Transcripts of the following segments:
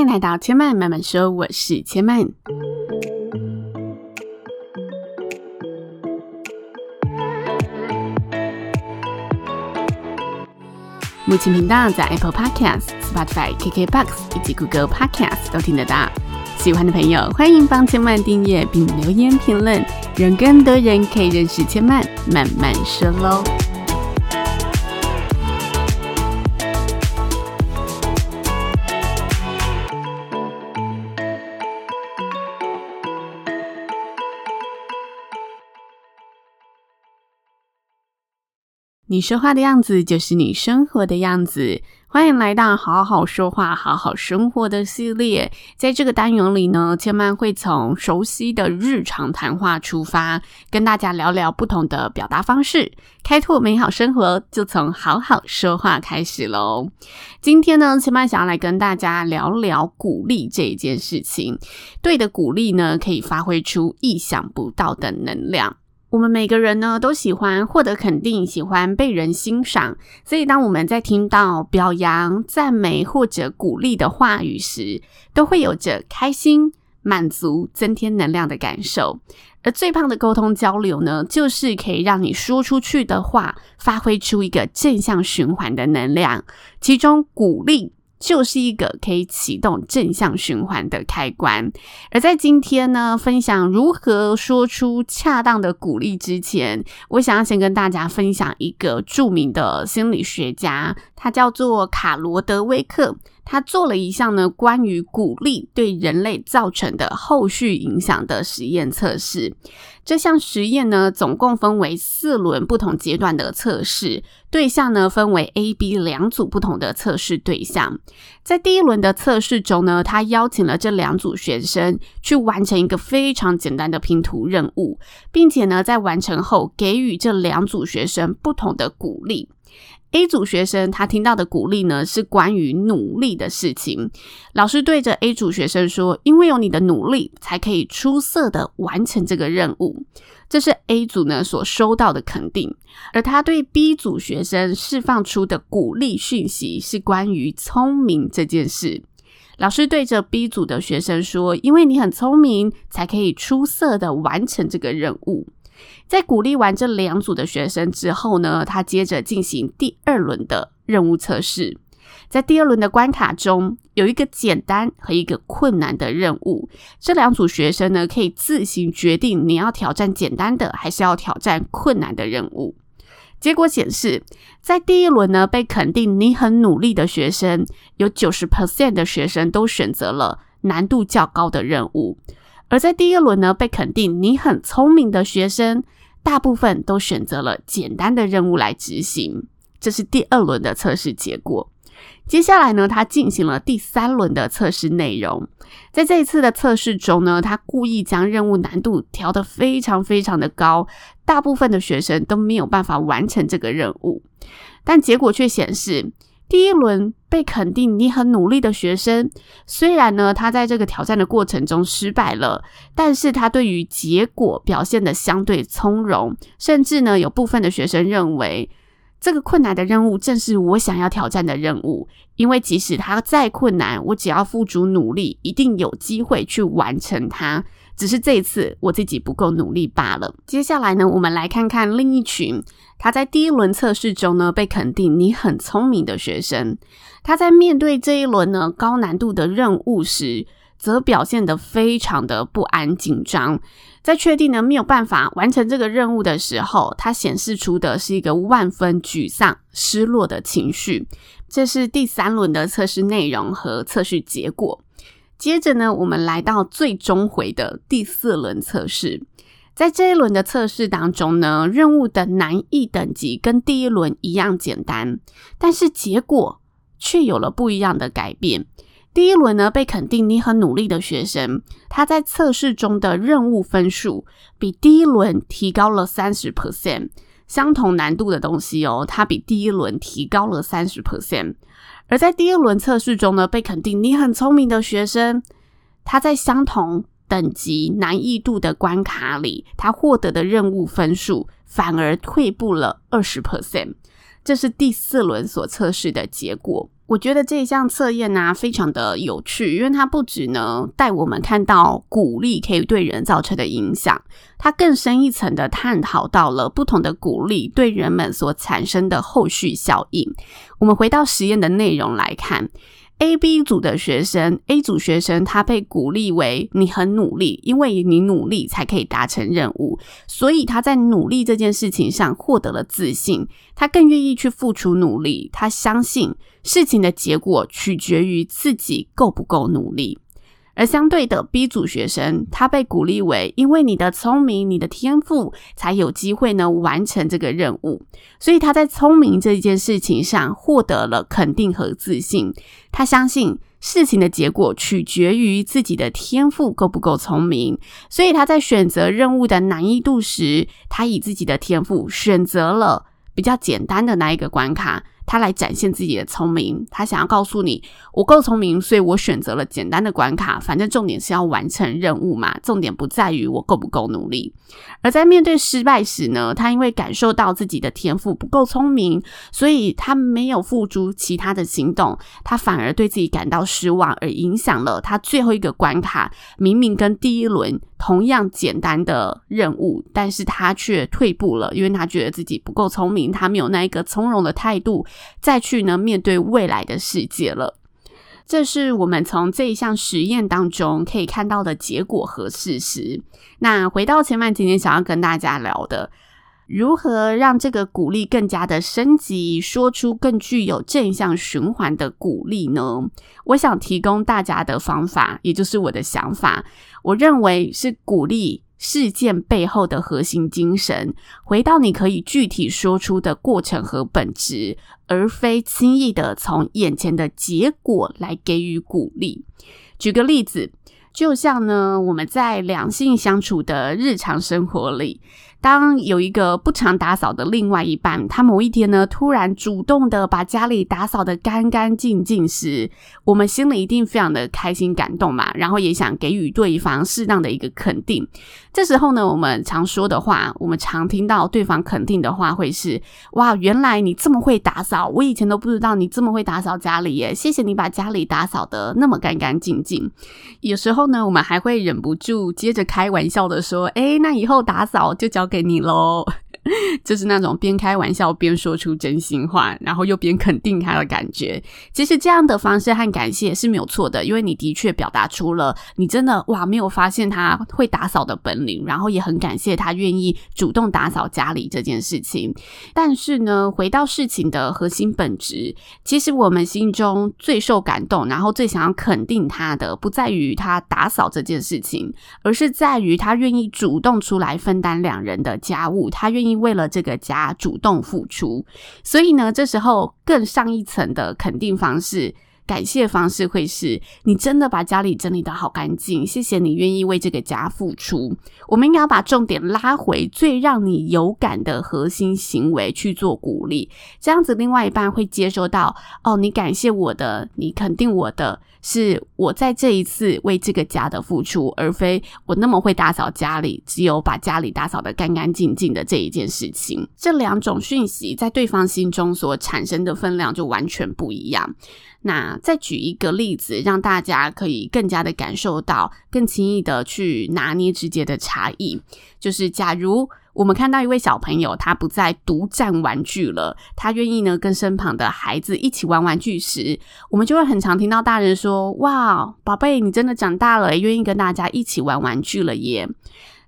欢迎来到千嫚慢慢说，我是千嫚。目前频道在 Apple Podcast、Spotify、KKBox 以及 Google Podcast 都听得到。喜欢的朋友，欢迎帮千嫚订阅并留言评论，让更多人可以认识千嫚慢慢说喽。你说话的样子就是你生活的样子。欢迎来到好好说话、好好生活的系列。在这个单元里呢，千嫚会从熟悉的日常谈话出发，跟大家聊聊不同的表达方式，开拓美好生活，就从好好说话开始喽。今天呢，千嫚想要来跟大家聊聊鼓励这一件事情。对的鼓励呢，可以发挥出意想不到的能量。我们每个人呢，都喜欢获得肯定，喜欢被人欣赏。所以，当我们在听到表扬、赞美或者鼓励的话语时，都会有着开心、满足、增添能量的感受。而最棒的沟通交流呢，就是可以让你说出去的话，发挥出一个正向循环的能量。其中，鼓励。就是一个可以启动正向循环的开关。而在今天呢，分享如何说出恰当的鼓励之前，我想要先跟大家分享一个著名的心理学家，他叫做卡罗德威克。他做了一项呢，关于鼓励对人类造成的后续影响的实验测试。这项实验呢，总共分为四轮不同阶段的测试，对象呢分为 A、B 两组不同的测试对象。在第一轮的测试中呢，他邀请了这两组学生去完成一个非常简单的拼图任务，并且呢，在完成后给予这两组学生不同的鼓励。A 组学生他听到的鼓励呢，是关于努力的事情。老师对着 A 组学生说：“因为有你的努力，才可以出色的完成这个任务。”这是 A 组呢所收到的肯定。而他对 B 组学生释放出的鼓励讯息是关于聪明这件事。老师对着 B 组的学生说：“因为你很聪明，才可以出色的完成这个任务。”在鼓励完这两组的学生之后呢，他接着进行第二轮的任务测试。在第二轮的关卡中，有一个简单和一个困难的任务。这两组学生呢，可以自行决定你要挑战简单的，还是要挑战困难的任务。结果显示，在第一轮呢，被肯定你很努力的学生，有九十 percent 的学生都选择了难度较高的任务。而在第一轮呢，被肯定你很聪明的学生，大部分都选择了简单的任务来执行。这是第二轮的测试结果。接下来呢，他进行了第三轮的测试内容。在这一次的测试中呢，他故意将任务难度调得非常非常的高，大部分的学生都没有办法完成这个任务。但结果却显示，第一轮被肯定你很努力的学生，虽然呢，他在这个挑战的过程中失败了，但是他对于结果表现得相对从容，甚至呢，有部分的学生认为这个困难的任务正是我想要挑战的任务，因为即使它再困难，我只要付出努力，一定有机会去完成它。只是这一次我自己不够努力罢了。接下来呢，我们来看看另一群他在第一轮测试中呢，被肯定你很聪明的学生，他在面对这一轮呢高难度的任务时，则表现得非常的不安紧张。在确定呢没有办法完成这个任务的时候，他显示出的是一个万分沮丧、失落的情绪。这是第三轮的测试内容和测试结果。接着呢，我们来到最终回的第四轮测试。在这一轮的测试当中呢，任务的难易等级跟第一轮一样简单，但是结果却有了不一样的改变。第一轮呢，被肯定你很努力的学生，他在测试中的任务分数比第一轮提高了三十 percent。相同难度的东西哦，它比第一轮提高了三十 percent。而在第二轮测试中呢，被肯定你很聪明的学生，他在相同等级难易度的关卡里，他获得的任务分数反而退步了二十 percent。这是第四轮所测试的结果。我觉得这一项测验呢，非常的有趣，因为它不只呢带我们看到鼓励可以对人造成的影响，它更深一层的探讨到了不同的鼓励对人们所产生的后续效应。我们回到实验的内容来看。A、B 组的学生，A 组学生他被鼓励为你很努力，因为你努力才可以达成任务，所以他在努力这件事情上获得了自信，他更愿意去付出努力，他相信事情的结果取决于自己够不够努力。而相对的，B 组学生他被鼓励为，因为你的聪明、你的天赋，才有机会呢完成这个任务，所以他在聪明这件事情上获得了肯定和自信。他相信事情的结果取决于自己的天赋够不够聪明，所以他在选择任务的难易度时，他以自己的天赋选择了比较简单的那一个关卡。他来展现自己的聪明，他想要告诉你，我够聪明，所以我选择了简单的关卡。反正重点是要完成任务嘛，重点不在于我够不够努力。而在面对失败时呢，他因为感受到自己的天赋不够聪明，所以他没有付诸其他的行动，他反而对自己感到失望，而影响了他最后一个关卡。明明跟第一轮同样简单的任务，但是他却退步了，因为他觉得自己不够聪明，他没有那一个从容的态度。再去呢，面对未来的世界了，这是我们从这一项实验当中可以看到的结果和事实。那回到前面今天想要跟大家聊的，如何让这个鼓励更加的升级，说出更具有正向循环的鼓励呢？我想提供大家的方法，也就是我的想法，我认为是鼓励。事件背后的核心精神，回到你可以具体说出的过程和本质，而非轻易的从眼前的结果来给予鼓励。举个例子，就像呢，我们在两性相处的日常生活里。当有一个不常打扫的另外一半，他某一天呢，突然主动的把家里打扫得干干净净时，我们心里一定非常的开心感动嘛，然后也想给予对方适当的一个肯定。这时候呢，我们常说的话，我们常听到对方肯定的话会是：哇，原来你这么会打扫，我以前都不知道你这么会打扫家里耶，谢谢你把家里打扫得那么干干净净。有时候呢，我们还会忍不住接着开玩笑的说：诶，那以后打扫就交给你喽。就是那种边开玩笑边说出真心话，然后又边肯定他的感觉。其实这样的方式和感谢是没有错的，因为你的确表达出了你真的哇没有发现他会打扫的本领，然后也很感谢他愿意主动打扫家里这件事情。但是呢，回到事情的核心本质，其实我们心中最受感动，然后最想要肯定他的，不在于他打扫这件事情，而是在于他愿意主动出来分担两人的家务，他愿意。为了这个家主动付出，所以呢，这时候更上一层的肯定方式、感谢方式会是：你真的把家里整理得好干净，谢谢你愿意为这个家付出。我们应该要把重点拉回最让你有感的核心行为去做鼓励，这样子另外一半会接收到哦，你感谢我的，你肯定我的。是我在这一次为这个家的付出，而非我那么会打扫家里，只有把家里打扫得干干净净的这一件事情。这两种讯息在对方心中所产生的分量就完全不一样。那再举一个例子，让大家可以更加的感受到，更轻易的去拿捏之间的差异，就是假如。我们看到一位小朋友，他不再独占玩具了，他愿意呢跟身旁的孩子一起玩玩具时，我们就会很常听到大人说：“哇，宝贝，你真的长大了，愿意跟大家一起玩玩具了耶。”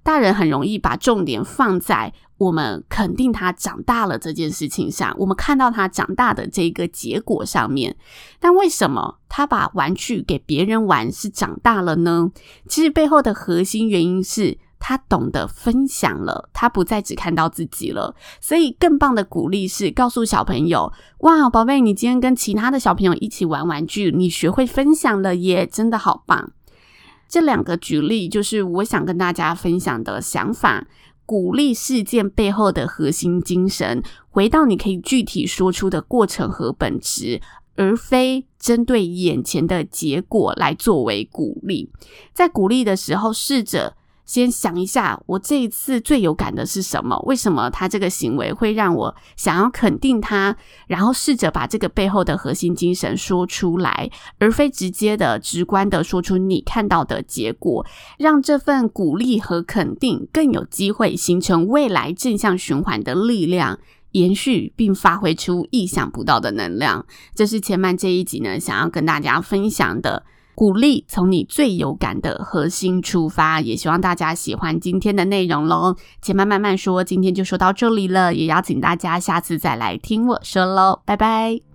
大人很容易把重点放在我们肯定他长大了这件事情上，我们看到他长大的这个结果上面。但为什么他把玩具给别人玩是长大了呢？其实背后的核心原因是。他懂得分享了，他不再只看到自己了，所以更棒的鼓励是告诉小朋友：哇，宝贝，你今天跟其他的小朋友一起玩玩具，你学会分享了耶，真的好棒！这两个举例就是我想跟大家分享的想法，鼓励事件背后的核心精神，回到你可以具体说出的过程和本质，而非针对眼前的结果来作为鼓励。在鼓励的时候，试着。先想一下，我这一次最有感的是什么？为什么他这个行为会让我想要肯定他？然后试着把这个背后的核心精神说出来，而非直接的、直观的说出你看到的结果，让这份鼓励和肯定更有机会形成未来正向循环的力量。延续并发挥出意想不到的能量，这是前曼这一集呢，想要跟大家分享的。鼓励从你最有感的核心出发，也希望大家喜欢今天的内容喽。且慢慢慢说，今天就说到这里了，也邀请大家下次再来听我说喽，拜拜。